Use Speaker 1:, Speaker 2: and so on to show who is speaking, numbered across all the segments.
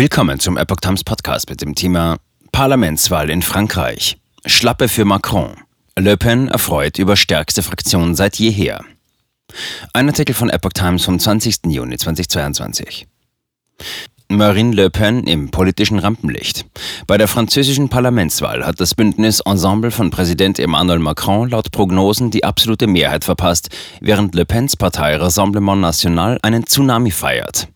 Speaker 1: Willkommen zum Epoch Times Podcast mit dem Thema Parlamentswahl in Frankreich. Schlappe für Macron. Le Pen erfreut über stärkste Fraktion seit jeher. Ein Artikel von Epoch Times vom 20. Juni 2022. Marine Le Pen im politischen Rampenlicht. Bei der französischen Parlamentswahl hat das Bündnis Ensemble von Präsident Emmanuel Macron laut Prognosen die absolute Mehrheit verpasst, während Le Pens Partei Rassemblement National einen Tsunami feiert.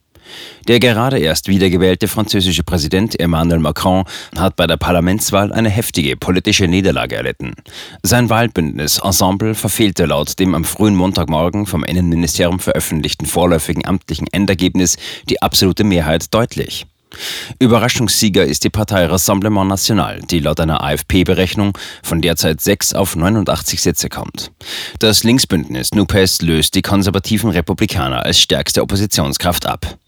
Speaker 1: Der gerade erst wiedergewählte französische Präsident Emmanuel Macron hat bei der Parlamentswahl eine heftige politische Niederlage erlitten. Sein Wahlbündnis Ensemble verfehlte laut dem am frühen Montagmorgen vom Innenministerium veröffentlichten vorläufigen amtlichen Endergebnis die absolute Mehrheit deutlich. Überraschungssieger ist die Partei Rassemblement National, die laut einer AFP-Berechnung von derzeit 6 auf 89 Sitze kommt. Das Linksbündnis NUPES löst die konservativen Republikaner als stärkste Oppositionskraft ab.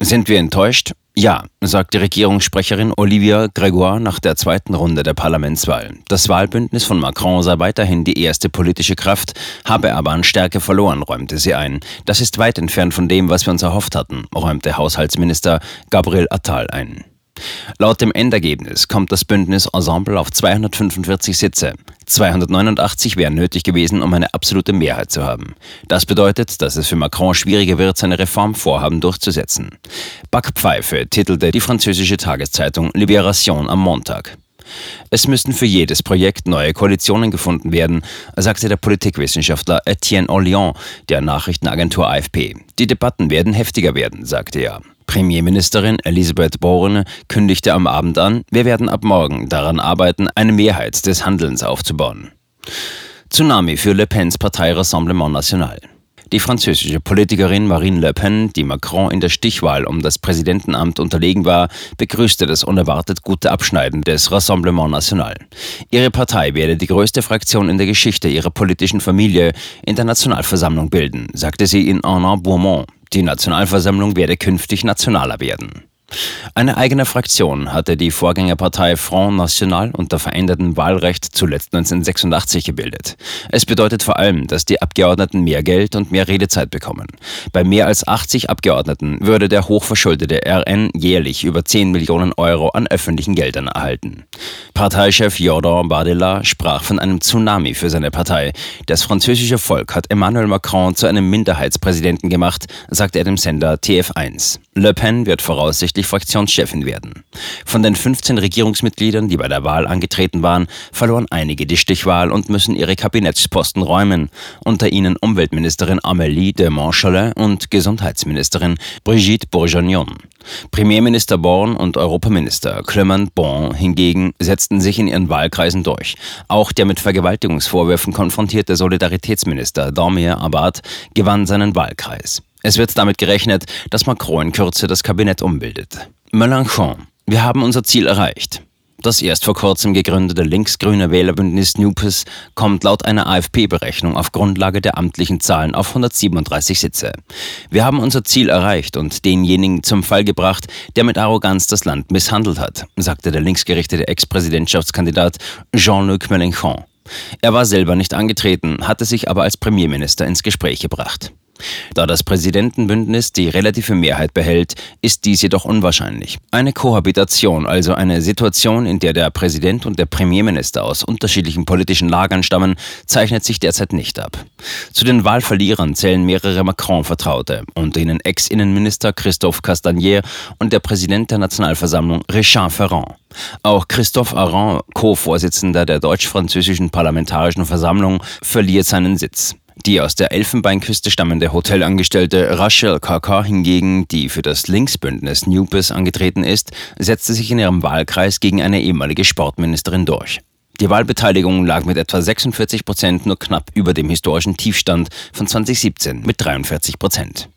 Speaker 1: Sind wir enttäuscht? Ja, sagt die Regierungssprecherin Olivia Grégoire nach der zweiten Runde der Parlamentswahl. Das Wahlbündnis von Macron sei weiterhin die erste politische Kraft, habe aber an Stärke verloren, räumte sie ein. Das ist weit entfernt von dem, was wir uns erhofft hatten, räumte Haushaltsminister Gabriel Attal ein. Laut dem Endergebnis kommt das Bündnis Ensemble auf 245 Sitze. 289 wären nötig gewesen, um eine absolute Mehrheit zu haben. Das bedeutet, dass es für Macron schwieriger wird, seine Reformvorhaben durchzusetzen. Backpfeife titelte die französische Tageszeitung Libération am Montag. Es müssten für jedes Projekt neue Koalitionen gefunden werden, sagte der Politikwissenschaftler Etienne Orléans der Nachrichtenagentur AFP. Die Debatten werden heftiger werden, sagte er. Premierministerin Elisabeth Borne kündigte am Abend an, wir werden ab morgen daran arbeiten, eine Mehrheit des Handelns aufzubauen. Tsunami für Le Pens Partei Rassemblement National. Die französische Politikerin Marine Le Pen, die Macron in der Stichwahl um das Präsidentenamt unterlegen war, begrüßte das unerwartet gute Abschneiden des Rassemblement National. Ihre Partei werde die größte Fraktion in der Geschichte ihrer politischen Familie in der Nationalversammlung bilden, sagte sie in Arnaud Bourmont. Die Nationalversammlung werde künftig nationaler werden. Eine eigene Fraktion hatte die Vorgängerpartei Front National unter verändertem Wahlrecht zuletzt 1986 gebildet. Es bedeutet vor allem, dass die Abgeordneten mehr Geld und mehr Redezeit bekommen. Bei mehr als 80 Abgeordneten würde der hochverschuldete RN jährlich über 10 Millionen Euro an öffentlichen Geldern erhalten. Parteichef Jordan Bardella sprach von einem Tsunami für seine Partei. Das französische Volk hat Emmanuel Macron zu einem Minderheitspräsidenten gemacht, sagte er dem Sender TF1. Le Pen wird voraussichtlich Fraktionschefin werden. Von den 15 Regierungsmitgliedern, die bei der Wahl angetreten waren, verloren einige die Stichwahl und müssen ihre Kabinettsposten räumen. Unter ihnen Umweltministerin Amélie de Montchalin und Gesundheitsministerin Brigitte Bourguignon. Premierminister Born und Europaminister Clement Bon hingegen setzten sich in ihren Wahlkreisen durch. Auch der mit Vergewaltigungsvorwürfen konfrontierte Solidaritätsminister Damir Abad gewann seinen Wahlkreis. Es wird damit gerechnet, dass Macron in Kürze das Kabinett umbildet. Mélenchon. Wir haben unser Ziel erreicht. Das erst vor kurzem gegründete linksgrüne Wählerbündnis NUPES kommt laut einer AFP-Berechnung auf Grundlage der amtlichen Zahlen auf 137 Sitze. Wir haben unser Ziel erreicht und denjenigen zum Fall gebracht, der mit Arroganz das Land misshandelt hat, sagte der linksgerichtete Ex-Präsidentschaftskandidat Jean-Luc Mélenchon. Er war selber nicht angetreten, hatte sich aber als Premierminister ins Gespräch gebracht. Da das Präsidentenbündnis die relative Mehrheit behält, ist dies jedoch unwahrscheinlich. Eine Kohabitation, also eine Situation, in der der Präsident und der Premierminister aus unterschiedlichen politischen Lagern stammen, zeichnet sich derzeit nicht ab. Zu den Wahlverlierern zählen mehrere Macron-Vertraute, unter ihnen Ex-Innenminister Christophe Castagnier und der Präsident der Nationalversammlung Richard Ferrand. Auch Christophe Aron, Co-Vorsitzender der deutsch-französischen Parlamentarischen Versammlung, verliert seinen Sitz. Die aus der Elfenbeinküste stammende Hotelangestellte Rachel Kaka hingegen, die für das Linksbündnis Nupes angetreten ist, setzte sich in ihrem Wahlkreis gegen eine ehemalige Sportministerin durch. Die Wahlbeteiligung lag mit etwa 46 Prozent nur knapp über dem historischen Tiefstand von 2017 mit 43 Prozent.